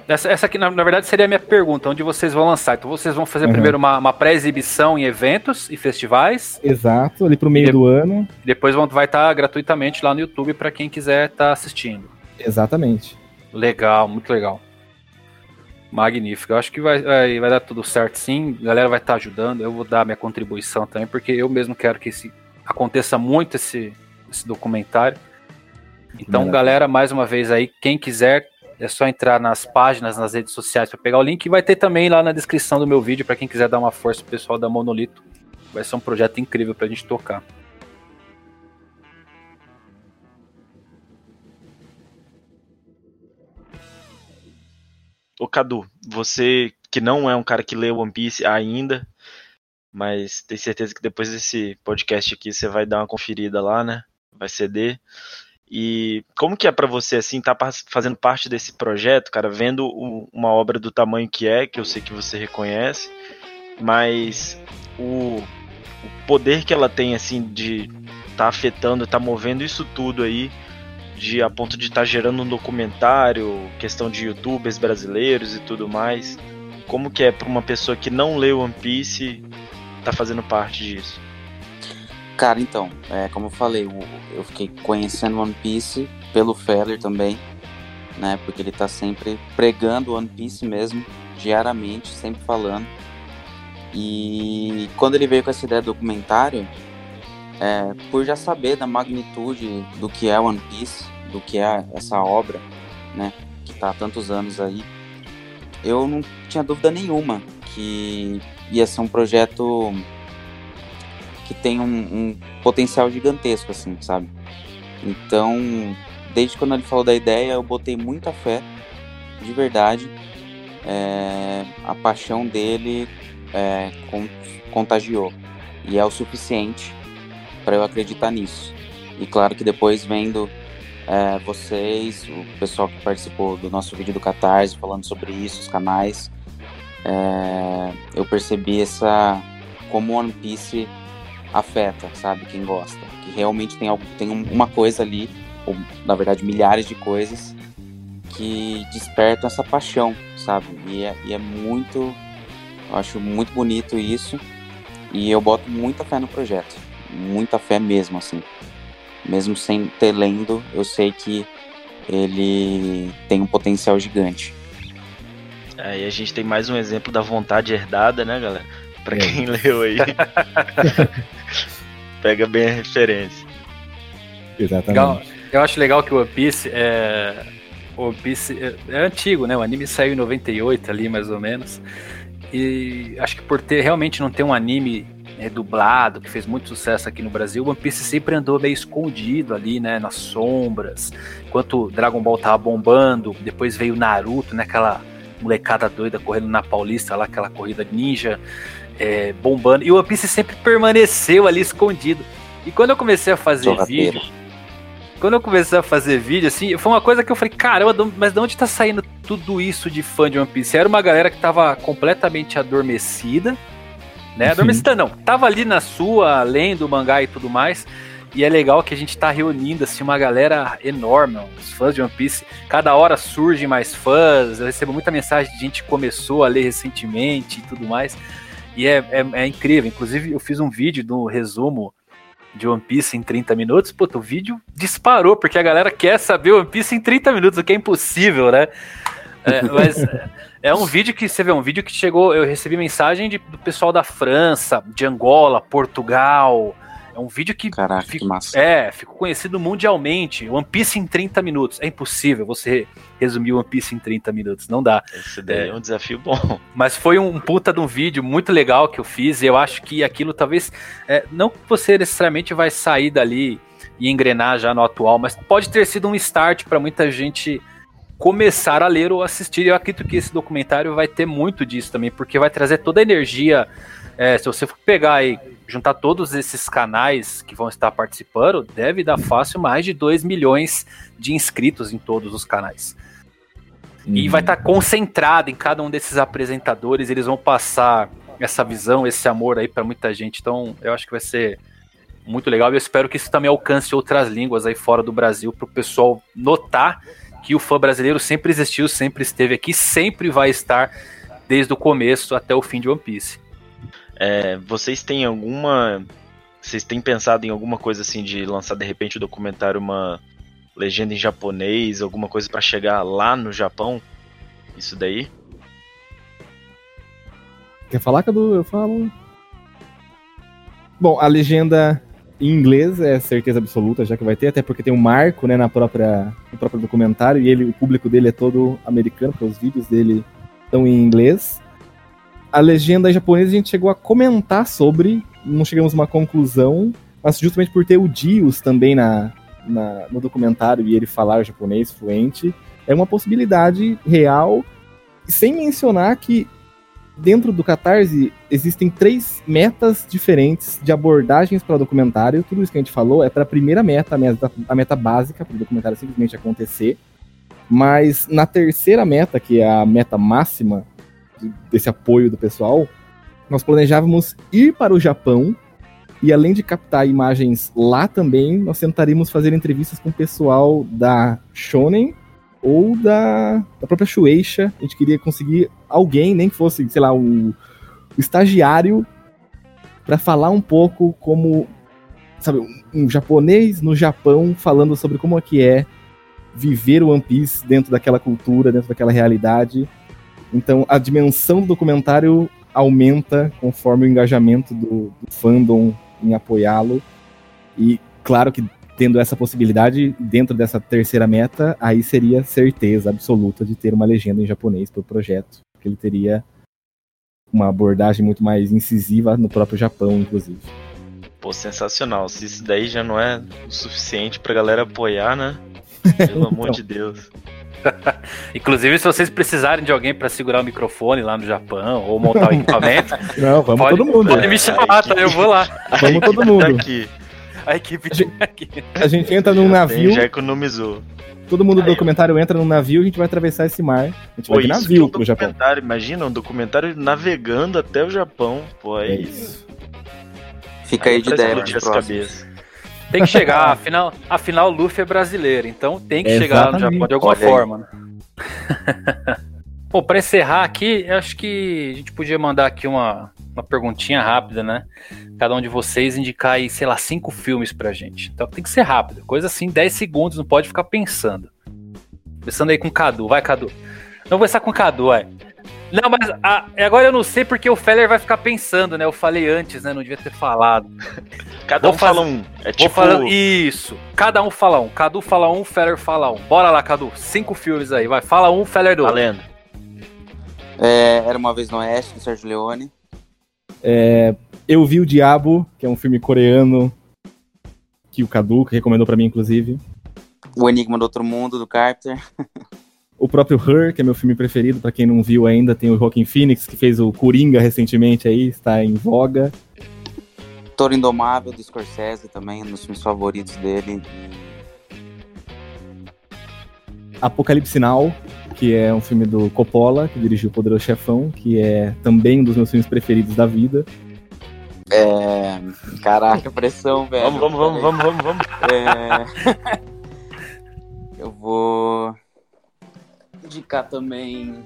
Essa, essa aqui, na, na verdade, seria a minha pergunta, onde vocês vão lançar. Então vocês vão fazer Uhum. primeiro uma, uma pré-exibição em eventos e festivais, Exato, ali pro meio do ano. depois vão, vai estar gratuitamente lá no YouTube para quem quiser estar assistindo. Exatamente. Legal, muito legal. Magnífico. Eu acho que vai, vai, vai dar tudo certo sim. A galera vai estar ajudando. Eu vou dar minha contribuição também, porque eu mesmo quero que esse, aconteça muito esse, esse documentário. Então, Maravilha. galera, mais uma vez aí, quem quiser, é só entrar nas páginas, nas redes sociais para pegar o link. E vai ter também lá na descrição do meu vídeo para quem quiser dar uma força pro pessoal da Monolito. Vai ser um projeto incrível pra gente tocar. Ô Cadu, você que não é um cara que lê One Piece ainda, mas tem certeza que depois desse podcast aqui você vai dar uma conferida lá, né? Vai ceder. E como que é para você assim estar tá fazendo parte desse projeto, cara, vendo uma obra do tamanho que é, que eu sei que você reconhece, mas o, o poder que ela tem assim de tá afetando, tá movendo isso tudo aí, de a ponto de estar tá gerando um documentário, questão de youtubers brasileiros e tudo mais. Como que é para uma pessoa que não lê One Piece tá fazendo parte disso? Cara, então, é, como eu falei, eu fiquei conhecendo One Piece pelo Feller também, né? Porque ele tá sempre pregando One Piece mesmo, diariamente, sempre falando. E quando ele veio com essa ideia do documentário, é, por já saber da magnitude do que é One Piece, do que é essa obra, né? Que tá há tantos anos aí, eu não tinha dúvida nenhuma que ia ser um projeto que tem um, um, potencial gigantesco, assim, sabe? Então, desde quando ele falou da ideia, eu botei muita fé, de verdade. É, a paixão dele é, contagiou. E é o suficiente para eu acreditar nisso. E claro que depois vendo é, vocês, o pessoal que participou do nosso vídeo do Catarse falando sobre isso, os canais, é, eu percebi essa como One Piece afeta, sabe, quem gosta. Que realmente tem, algo, tem uma coisa ali, ou na verdade milhares de coisas, que despertam essa paixão, sabe? E é, e é muito. Eu acho muito bonito isso. E eu boto muita fé no projeto. Muita fé mesmo, assim. Mesmo sem ter lendo, eu sei que ele tem um potencial gigante. Aí a gente tem mais um exemplo da vontade herdada, né, galera? Pra é. quem leu aí. Pega bem a referência. Exatamente. Legal. Eu acho legal que o One Piece é. O One Piece é, é antigo, né? O anime saiu em 98 ali, mais ou menos. E acho que por ter realmente não ter um anime né, dublado, que fez muito sucesso aqui no Brasil, o One Piece sempre andou meio escondido ali, né, nas sombras. Enquanto Dragon Ball tava bombando, depois veio Naruto, né, aquela molecada doida correndo na Paulista lá, aquela corrida ninja é, bombando. E o One Piece sempre permaneceu ali escondido. E quando eu comecei a fazer vídeo. Quando eu comecei a fazer vídeo, assim, foi uma coisa que eu falei, caramba, mas de onde tá saindo tudo isso de fã de One Piece? Era uma galera que tava completamente adormecida, né? Adormecida não, tava ali na sua, lendo o mangá e tudo mais. E é legal que a gente tá reunindo assim uma galera enorme, os fãs de One Piece. Cada hora surgem mais fãs. Eu recebo muita mensagem de gente que começou a ler recentemente e tudo mais. E é, é, é, incrível. Inclusive, eu fiz um vídeo do resumo de One Piece em 30 minutos. Puta, o vídeo disparou, porque a galera quer saber One Piece em 30 minutos, o que é impossível, né? É, mas é um vídeo que você vê, um vídeo que chegou. Eu recebi mensagem de, do pessoal da França, de Angola, Portugal. É um vídeo que, Caraca, fico, que massa. É, ficou conhecido mundialmente. One Piece em 30 minutos. É impossível você resumir One Piece em 30 minutos. Não dá. Esse daí é, é um desafio bom. Mas foi um puta de um vídeo muito legal que eu fiz. E eu acho que aquilo talvez. É, não que você necessariamente vai sair dali e engrenar já no atual, mas pode ter sido um start para muita gente começar a ler ou assistir. Eu acredito que esse documentário vai ter muito disso também, porque vai trazer toda a energia. É, se você for pegar aí juntar todos esses canais que vão estar participando, deve dar fácil mais de 2 milhões de inscritos em todos os canais. Uhum. E vai estar concentrado em cada um desses apresentadores, eles vão passar essa visão, esse amor aí para muita gente. Então, eu acho que vai ser muito legal e eu espero que isso também alcance outras línguas aí fora do Brasil para o pessoal notar que o fã brasileiro sempre existiu, sempre esteve aqui, sempre vai estar desde o começo até o fim de One Piece. É, vocês têm alguma. Vocês têm pensado em alguma coisa assim de lançar de repente o documentário uma legenda em japonês, alguma coisa para chegar lá no Japão? Isso daí? Quer falar, Cadu? Eu falo. Bom, a legenda em inglês é certeza absoluta, já que vai ter, até porque tem um marco né, na própria, no próprio documentário e ele, o público dele é todo americano, porque os vídeos dele estão em inglês a legenda japonesa a gente chegou a comentar sobre, não chegamos a uma conclusão, mas justamente por ter o Dios também na, na, no documentário e ele falar japonês fluente, é uma possibilidade real, sem mencionar que dentro do Catarse existem três metas diferentes de abordagens para o documentário. Tudo isso que a gente falou é para a primeira meta, a meta, a meta básica, para o documentário simplesmente acontecer. Mas na terceira meta, que é a meta máxima desse apoio do pessoal, nós planejávamos ir para o Japão e além de captar imagens lá também, nós tentaríamos fazer entrevistas com o pessoal da Shonen ou da, da própria Shueisha. A gente queria conseguir alguém, nem que fosse, sei lá, o, o estagiário, para falar um pouco como, sabe, um, japonês no Japão falando sobre como é que é viver o One Piece dentro daquela cultura, dentro daquela realidade. Então a dimensão do documentário aumenta conforme o engajamento do, do fandom em apoiá-lo. E claro que tendo essa possibilidade dentro dessa terceira meta, aí seria certeza absoluta de ter uma legenda em japonês para o projeto, que ele teria uma abordagem muito mais incisiva no próprio Japão, inclusive. Pô, sensacional. Se isso daí já não é o suficiente pra galera apoiar, né? Pelo amor então. de Deus. Inclusive, se vocês precisarem de alguém para segurar o microfone lá no Japão ou montar o equipamento, não, vamos pode, todo mundo. Pode me chamar, tá? Eu vou lá. Vamos todo mundo. Aqui. A equipe a gente, aqui. A gente entra num navio. Já economizou. Todo mundo do documentário entra num navio e a gente vai atravessar esse mar. A gente Pô, vai de navio é um pro Japão. Imagina um documentário navegando até o Japão. Pô, é, é isso. isso. Fica aí, aí de ideia cabeça. Tem que chegar, afinal, afinal, Luffy é brasileiro, então tem que Exatamente. chegar no Japão de alguma Olha forma, né? Bom, para encerrar aqui, eu acho que a gente podia mandar aqui uma, uma perguntinha rápida, né? Cada um de vocês indicar aí, sei lá, cinco filmes pra gente. Então tem que ser rápido, coisa assim, 10 segundos, não pode ficar pensando. Começando aí com o Cadu, vai Cadu. Não vou começar com o Cadu, vai. Não, mas a, agora eu não sei porque o Feller vai ficar pensando, né? Eu falei antes, né? Não devia ter falado. Cada Vou um fala um. É tipo. Falar... Isso. Cada um fala um. Cadu fala um, Feller fala um. Bora lá, Cadu. Cinco filmes aí. Vai. Fala um, Feller dois. Valendo. É, Era uma vez no Oeste, do Sérgio Leone. É, eu vi o Diabo, que é um filme coreano que o Cadu que recomendou para mim, inclusive. O Enigma do Outro Mundo, do Carter. O próprio Her, que é meu filme preferido, para quem não viu ainda, tem o Joaquin Phoenix, que fez o Coringa recentemente aí, está em voga. Toro Indomável, do Scorsese também, um dos filmes favoritos dele. Apocalipse Now, que é um filme do Coppola, que dirigiu O Poderoso Chefão, que é também um dos meus filmes preferidos da vida. É. Caraca, pressão, velho. Vamos, vamos, vamos, vamos, vamos, vamos. É... Eu vou indicar também.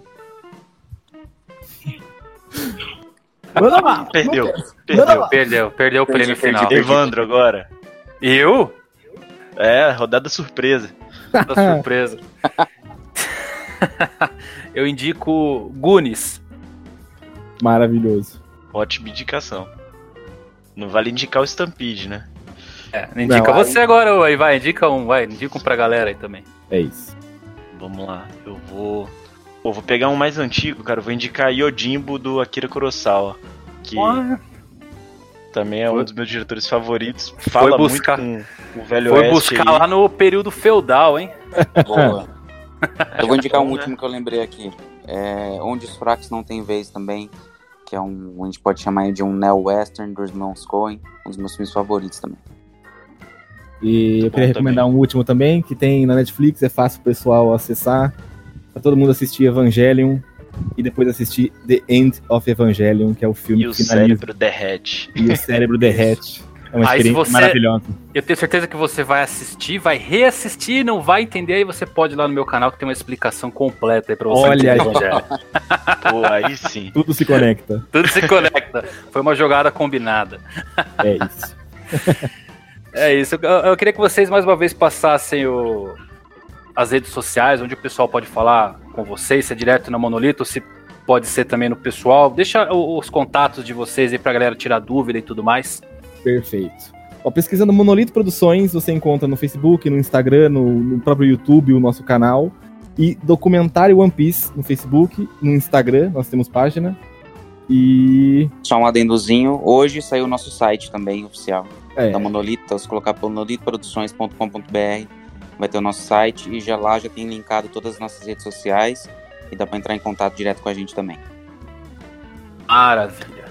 Manda Perdeu. Perdeu, perdeu, perdeu o prêmio final. Evandro agora. Eu? É, rodada surpresa. Rodada surpresa. Eu indico Gunis. Maravilhoso. Ótima indicação. Não vale indicar o Stampede, né? É, indica Não, você aí... agora, aí vai, indica um, vai, indica um pra galera aí também. É isso. Vamos lá, eu vou. Pô, vou pegar um mais antigo, cara. Eu vou indicar Yojimbo do Akira Kurosawa. Que também é um dos meus diretores favoritos. Fala buscar, muito com o velho Foi buscar aí. lá no período feudal, hein? Boa. eu vou indicar um né? último que eu lembrei aqui. É Onde os Fracos Não Tem Vez também. Que é um. A gente pode chamar de um neo-western dos irmãos Coen. Um dos meus filmes favoritos também. E eu queria recomendar também. um último também, que tem na Netflix, é fácil o pessoal acessar. Pra todo mundo assistir Evangelion e depois assistir The End of Evangelion, que é o filme e que finaliza. E o cérebro derrete. E o cérebro derrete. É uma experiência você, maravilhosa. Eu tenho certeza que você vai assistir, vai reassistir, não vai entender, aí você pode ir lá no meu canal que tem uma explicação completa aí pra você. Olha aí. Pô, aí sim. Tudo se conecta. Tudo se conecta. Foi uma jogada combinada. É isso. É isso. Eu, eu, queria que vocês mais uma vez passassem o, as redes sociais, onde o pessoal pode falar com vocês, se é direto na Monolito, se pode ser também no pessoal. Deixa os contatos de vocês aí pra galera tirar dúvida e tudo mais. Perfeito. Ó, pesquisando Monolito Produções, você encontra no Facebook, no Instagram, no, no próprio YouTube, o nosso canal. E Documentário One Piece no Facebook, no Instagram, nós temos página. E. Só um adendozinho. Hoje saiu o nosso site também, oficial é. da Monolito. Então, se colocar monolitoproduções.com.br, vai ter o nosso site e já lá já tem linkado todas as nossas redes sociais e dá para entrar em contato direto com a gente também. Maravilha.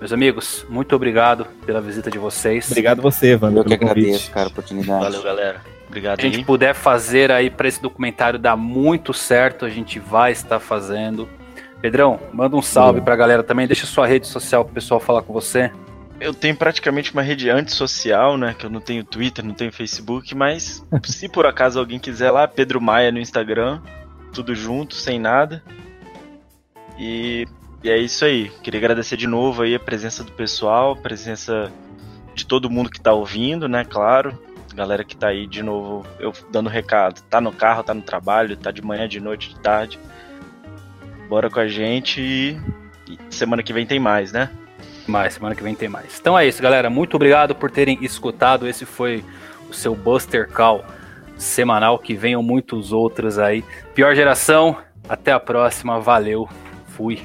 Meus amigos, muito obrigado pela visita de vocês. Obrigado você, Wander. Eu que pelo convite. agradeço, cara, a oportunidade. Valeu, galera. Obrigado a gente puder fazer aí para esse documentário dar muito certo, a gente vai estar fazendo. Pedrão, manda um salve pra galera também, deixa sua rede social pro pessoal falar com você. Eu tenho praticamente uma rede antissocial, né? Que eu não tenho Twitter, não tenho Facebook, mas se por acaso alguém quiser lá, Pedro Maia no Instagram, tudo junto, sem nada. E, e é isso aí. Queria agradecer de novo aí a presença do pessoal, a presença de todo mundo que tá ouvindo, né? Claro. Galera que tá aí de novo, eu dando recado. Tá no carro, tá no trabalho, tá de manhã, de noite, de tarde. Bora com a gente e, semana que vem tem mais, né? Mais, semana que vem tem mais. Então é isso, galera. Muito obrigado por terem escutado. Esse foi o seu Buster Call semanal. Que venham muitos outros aí. Pior geração. Até a próxima. Valeu. Fui.